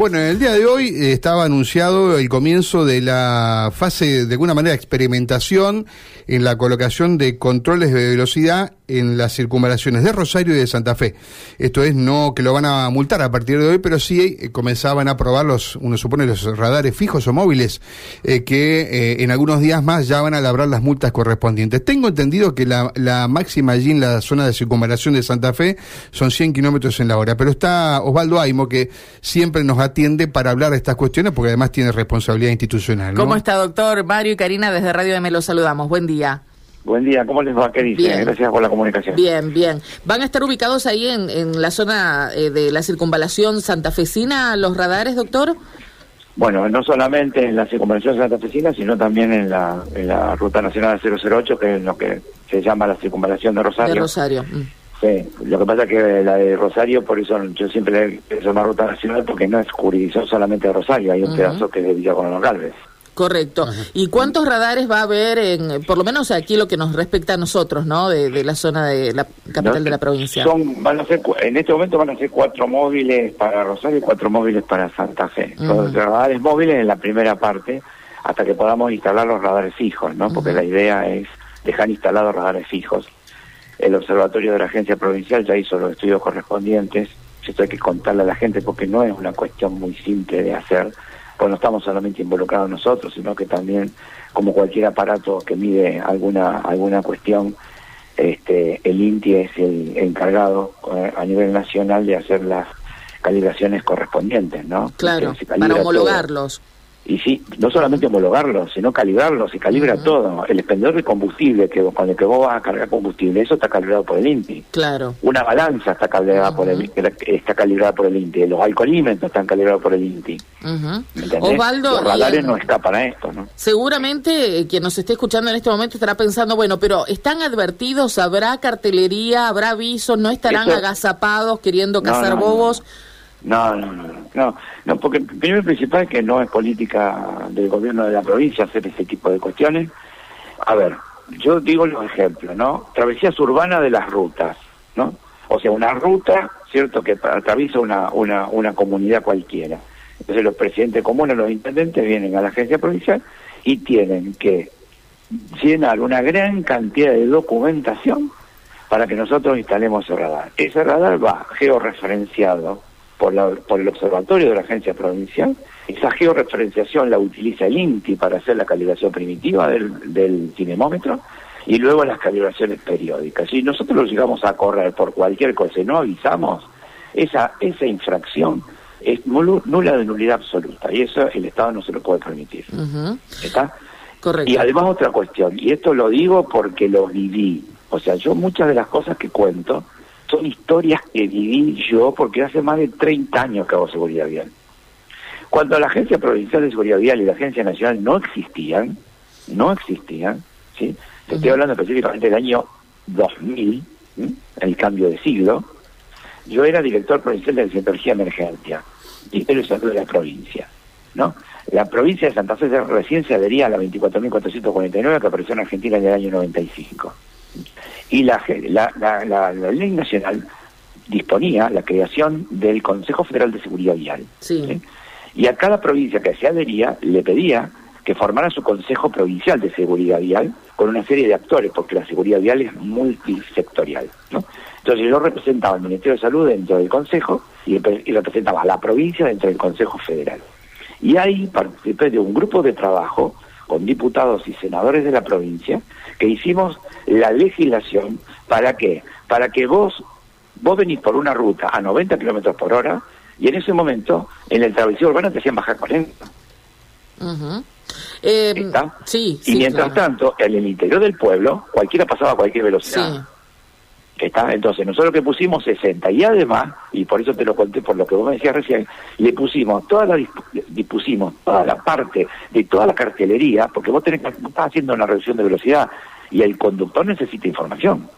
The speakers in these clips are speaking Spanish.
Bueno, en el día de hoy eh, estaba anunciado el comienzo de la fase, de alguna manera, experimentación en la colocación de controles de velocidad en las circunvalaciones de Rosario y de Santa Fe. Esto es, no que lo van a multar a partir de hoy, pero sí eh, comenzaban a probar los, uno supone, los radares fijos o móviles, eh, que en algunos días más ya van a labrar las multas correspondientes. Tengo entendido que la, la máxima allí en la zona de circunvalación de Santa Fe son 100 kilómetros en la hora, pero está Osvaldo Aimo, que siempre nos atiende para hablar de estas cuestiones, porque además tiene responsabilidad institucional. ¿Cómo está, doctor? Mario y Karina, desde Radio de Me los saludamos. Buen día. Buen día, ¿cómo les va? ¿Qué dicen? Gracias por la comunicación. Bien, bien. ¿Van a estar ubicados ahí en, en la zona eh, de la circunvalación santafesina los radares, doctor? Bueno, no solamente en la circunvalación santafesina, sino también en la, en la Ruta Nacional 008, que es lo que se llama la circunvalación de Rosario. De Rosario. Mm. Sí, lo que pasa es que la de Rosario, por eso yo siempre es una ruta nacional, porque no es jurisdicción solamente de Rosario, hay un pedazo que es de Villa Colón Galvez. Correcto. ¿Y cuántos radares va a haber, en, por lo menos aquí lo que nos respecta a nosotros, ¿no? De, la zona de la capital de la provincia. Son, van a ser, en este momento van a ser cuatro móviles para Rosario y cuatro móviles para Santa Fe. Los radares móviles en la primera parte, hasta que podamos instalar los radares fijos, ¿no? Porque la idea es dejar instalados radares fijos el observatorio de la agencia provincial ya hizo los estudios correspondientes. Esto hay que contarle a la gente porque no es una cuestión muy simple de hacer, pues no estamos solamente involucrados nosotros, sino que también, como cualquier aparato que mide alguna alguna cuestión, este, el INTI es el encargado eh, a nivel nacional de hacer las calibraciones correspondientes, ¿no? Claro, para homologarlos y sí, no solamente homologarlo, sino calibrarlo, se calibra todo. El expendedor de combustible que con el que vos vas a cargar combustible, eso está calibrado por el INTI. Claro. Una balanza está calibrada por el está calibrada por el INTI, los alcoholímetros están calibrados por el INTI. Osvaldo, los radares no escapan a esto, ¿no? Seguramente eh, quien nos esté escuchando en este momento estará pensando, bueno, pero están advertidos, habrá cartelería, habrá avisos, no estarán agazapados queriendo cazar bobos. No, no, no, no, no, porque primero principal es que no es política del gobierno de la provincia hacer ese tipo de cuestiones. A ver, yo digo los ejemplos, ¿no? Travesías urbanas de las rutas, ¿no? O sea, una ruta, ¿cierto?, que atraviesa una, una, una comunidad cualquiera. Entonces los presidentes comunes, los intendentes vienen a la agencia provincial y tienen que llenar una gran cantidad de documentación para que nosotros instalemos ese radar. Ese radar va georreferenciado por, la, por el observatorio de la agencia provincial. Esa georreferenciación la utiliza el INTI para hacer la calibración primitiva del, del cinemómetro y luego las calibraciones periódicas. Si nosotros lo llegamos a correr por cualquier cosa y no avisamos, esa, esa infracción es nula de nulidad absoluta y eso el Estado no se lo puede permitir. ¿Está? Correcto. Y además otra cuestión, y esto lo digo porque lo viví, o sea, yo muchas de las cosas que cuento, son historias que viví yo porque hace más de 30 años que hago seguridad vial. Cuando la Agencia Provincial de Seguridad Vial y la Agencia Nacional no existían, no existían, ¿sí? estoy hablando específicamente del año 2000, el cambio de siglo, yo era director provincial de Centrología Emergencia, Ministerio de Salud de la provincia, ¿no? La provincia de Santa Fe recién se adhería a la 24.449 que apareció en Argentina en el año 95 y la, la, la, ley nacional disponía la creación del Consejo Federal de Seguridad Vial. Sí. Y a cada provincia que se adhería le pedía que formara su Consejo Provincial de Seguridad Vial con una serie de actores, porque la seguridad vial es multisectorial. ¿no? Entonces yo representaba al Ministerio de Salud dentro del Consejo y, y representaba a la provincia dentro del Consejo Federal. Y ahí participé de un grupo de trabajo con diputados y senadores de la provincia que hicimos la legislación para qué? Para que vos, vos venís por una ruta a 90 kilómetros por hora y en ese momento en el travesía urbana te hacían bajar 40. Eh, ¿Está? Sí, y mientras tanto, en el interior del pueblo, cualquiera pasaba a cualquier velocidad. ¿Está? Entonces, nosotros que pusimos 60 y además, y por eso te lo conté por lo que vos me decías recién, le pusimos toda la dispusimos toda la parte de toda la cartelería, porque vos tenés que estás haciendo una reducción de velocidad y el conductor necesita información.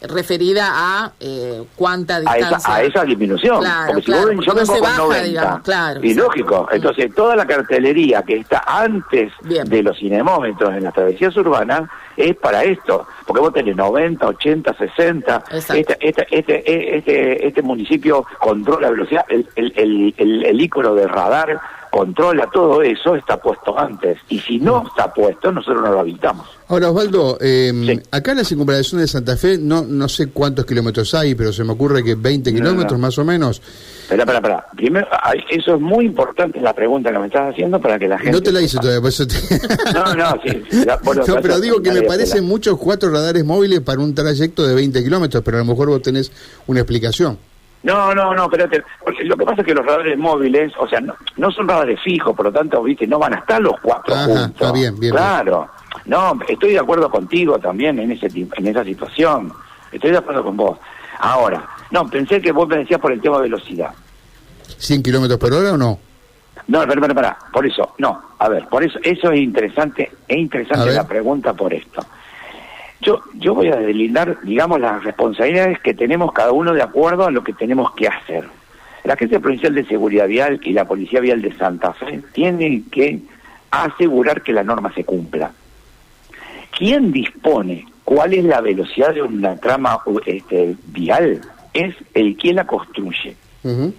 Referida a eh, cuánta distancia. A esa, disminución. porque si vos, yo vengo con 90, claro, y lógico, entonces toda la cartelería que está antes de los cinemómetros en las travesías urbanas es para esto, porque vos tenés 90, 80, 60, este, este, este, este, este municipio controla la velocidad, el, el, el, el, el ícono de radar controla todo eso, está puesto antes. Y si no está puesto, nosotros no lo habitamos. Ahora, Osvaldo, eh, acá en la circunvalación de Santa Fe, no no sé cuántos kilómetros hay, pero se me ocurre que 20 kilómetros más o menos. Espera, espera, espera. Primero, eso es muy importante la pregunta que me estás haciendo para que la gente... No te la hice todavía, por eso te... No, no, sí. no, pero digo que me parecen muchos cuatro radares móviles para un trayecto de 20 kilómetros, pero a lo mejor vos tenés una explicación. No, no, no, espérate. Porque lo que pasa es que los radares móviles, o sea, no, no son radares fijos, por lo tanto, viste, no van a estar los cuatro juntos. Está bien, bien. Claro. No, estoy de acuerdo contigo también en ese en esa situación. Estoy de acuerdo con vos. Ahora, no, pensé que vos me decías por el tema de velocidad. ¿100 kilómetros por hora o no? No, espera, espera, espera. Por eso, no. A ver, por eso, eso es interesante, es interesante la pregunta por esto. Yo, yo voy a delindar, digamos, las responsabilidades que tenemos cada uno de acuerdo a lo que tenemos que hacer. La Agencia Provincial de Seguridad Vial y la Policía Vial de Santa Fe tienen que asegurar que la norma se cumpla. ¿Quién dispone cuál es la velocidad de una trama este, vial? Es el quien la construye.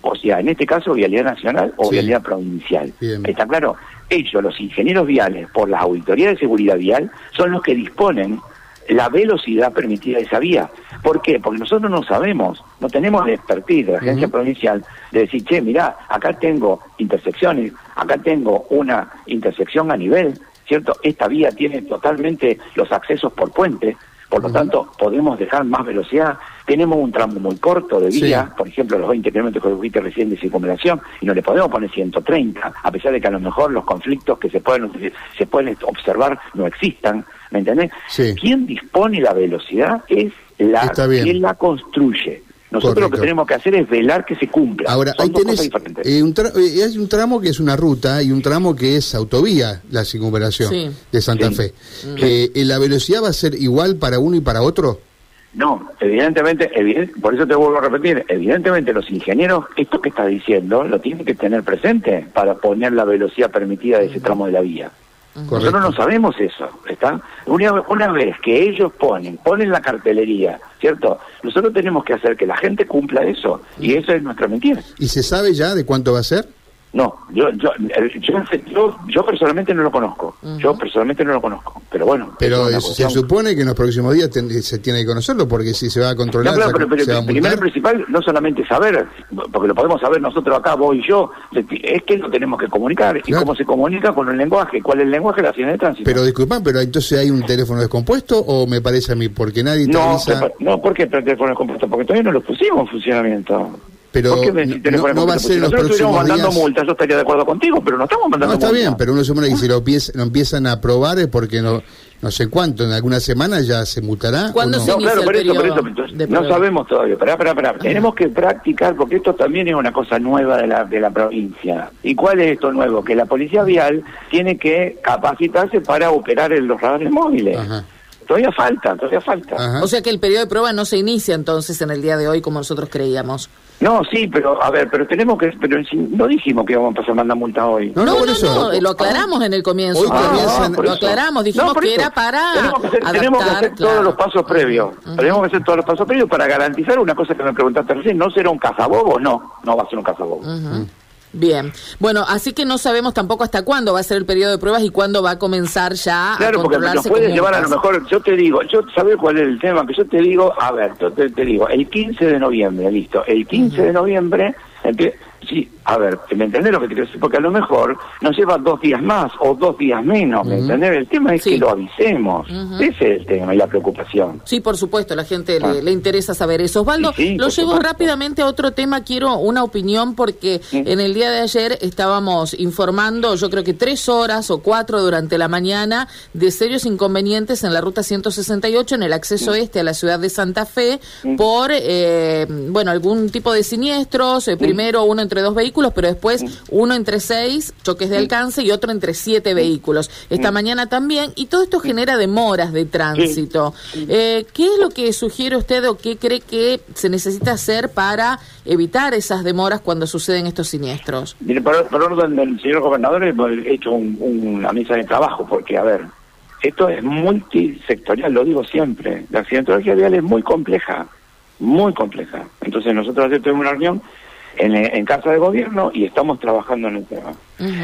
O sea, en este caso, Vialidad Nacional o Vialidad Provincial. ¿Está claro? Ellos, los ingenieros viales, por la Auditoría de Seguridad Vial, son los que disponen la velocidad permitida de esa vía. ¿Por qué? Porque nosotros no sabemos, no tenemos la expertise de la agencia provincial de decir, che, mirá, acá tengo intersecciones, acá tengo una intersección a nivel, ¿cierto? Esta vía tiene totalmente los accesos por puente, por lo tanto, podemos dejar más velocidad. Tenemos un tramo muy corto de vía, por ejemplo, los 20 kilómetros que dijiste recién de circunvalación, y no le podemos poner 130, a pesar de que a lo mejor los conflictos que se pueden, se pueden observar no existan. ¿Me entendés? Quien dispone la velocidad es la quien la construye. Nosotros lo que tenemos que hacer es velar que se cumpla. Ahora, ahí tenés, eh, un eh, hay un tramo que es una ruta y un tramo que es autovía, la circunvalación de Santa Fe. Eh, ¿La velocidad va a ser igual para uno y para otro? No, evidentemente, por eso te vuelvo a repetir, evidentemente los ingenieros, esto que estás diciendo, lo tienen que tener presente para poner la velocidad permitida de ese tramo de la vía. Nosotros no sabemos eso, ¿está? Una, una, vez que ellos ponen, ponen la cartelería, ¿cierto? Nosotros tenemos que hacer que la gente cumpla eso, y eso es nuestra mentira. ¿Y se sabe ya de cuánto va a ser? No, yo, yo, yo, yo, personalmente no lo conozco. Yo personalmente no lo conozco. Pero bueno. Pero se supone que en los próximos días se tiene que conocerlo, porque si se va a controlar. No, claro, pero, pero primero y principal, no solamente saber, porque lo podemos saber nosotros acá, vos y yo, es que lo tenemos que comunicar. ¿Y cómo se comunica? Con el lenguaje. ¿Cuál es el lenguaje? La acción de tránsito. Pero disculpan, pero entonces hay un teléfono descompuesto o me parece a mí, porque nadie te no, No, ¿por qué el teléfono descompuesto? Porque todavía no lo pusimos en funcionamiento. Pero no, va a ser los próximos mandando días... multas, yo estaría de acuerdo contigo, pero no estamos mandando No, está bien, pero uno supone que si lo, empiezan a aprobar es porque no no sé cuánto, en alguna semana ya se mutará. ¿Cuándo no? se inicia no, claro, por eso, por eso, no sabemos todavía. Esperá, esperá, esperá. Tenemos que practicar, porque esto también es una cosa nueva de la, de la provincia. ¿Y cuál es esto nuevo? Que la policía vial tiene que capacitarse para operar en los radares móviles. Ajá. Todavía falta, todavía falta. O sea que el periodo de prueba no se inicia entonces en el día de hoy como nosotros creíamos. No, sí, pero a ver, pero tenemos que, pero no dijimos que íbamos a pasar mandar multa hoy. No, no, no, lo aclaramos en el comienzo. Ah, lo aclaramos, dijimos que era para tenemos que hacer, tenemos que hacer todos los pasos previos. Tenemos que hacer todos los pasos previos para garantizar una cosa que me preguntaste recién, ¿no será un cazabobo? No, no va a ser un cazabobo. Bien, bueno, así que no sabemos tampoco hasta cuándo va a ser el periodo de pruebas y cuándo va a comenzar ya claro, porque nos puede llevar a lo mejor, yo te digo, yo sabes cuál es el tema, que yo te digo, a ver, yo te, digo, el 15 de noviembre, listo, el 15 de noviembre, sí, a ver, ¿me entendés lo que te quiero decir? Porque a lo mejor nos lleva dos días más o dos días menos, ¿me entendés? El tema es que lo avisemos. Ese es el tema y la preocupación. Sí, por supuesto, la gente le, ah. interesa saber eso. Osvaldo, lo llevo rápidamente a otro tema. Quiero una opinión porque en el día de ayer estábamos informando, yo creo que tres horas o cuatro durante la mañana, de serios inconvenientes en la ruta 168 en el acceso este a la ciudad de Santa Fe por, eh, bueno, algún tipo de siniestros. Eh, primero uno entre dos vehículos pero después uno entre seis choques de alcance y otro entre siete vehículos. Esta mañana también, y todo esto genera demoras de tránsito. Eh, ¿Qué es lo que sugiere usted o qué cree que se necesita hacer para evitar esas demoras cuando suceden estos siniestros? Mire, por, orden del señor gobernador hemos hecho una mesa de trabajo, porque, a ver, esto es multisectorial, lo digo siempre. La accidentología vial es muy compleja, muy compleja. Entonces nosotros ayer tuvimos una reunión en, en, Casa de Gobierno y estamos trabajando en el tema.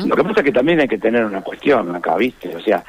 Lo que pasa es que también hay que tener una cuestión acá, ¿viste? O sea,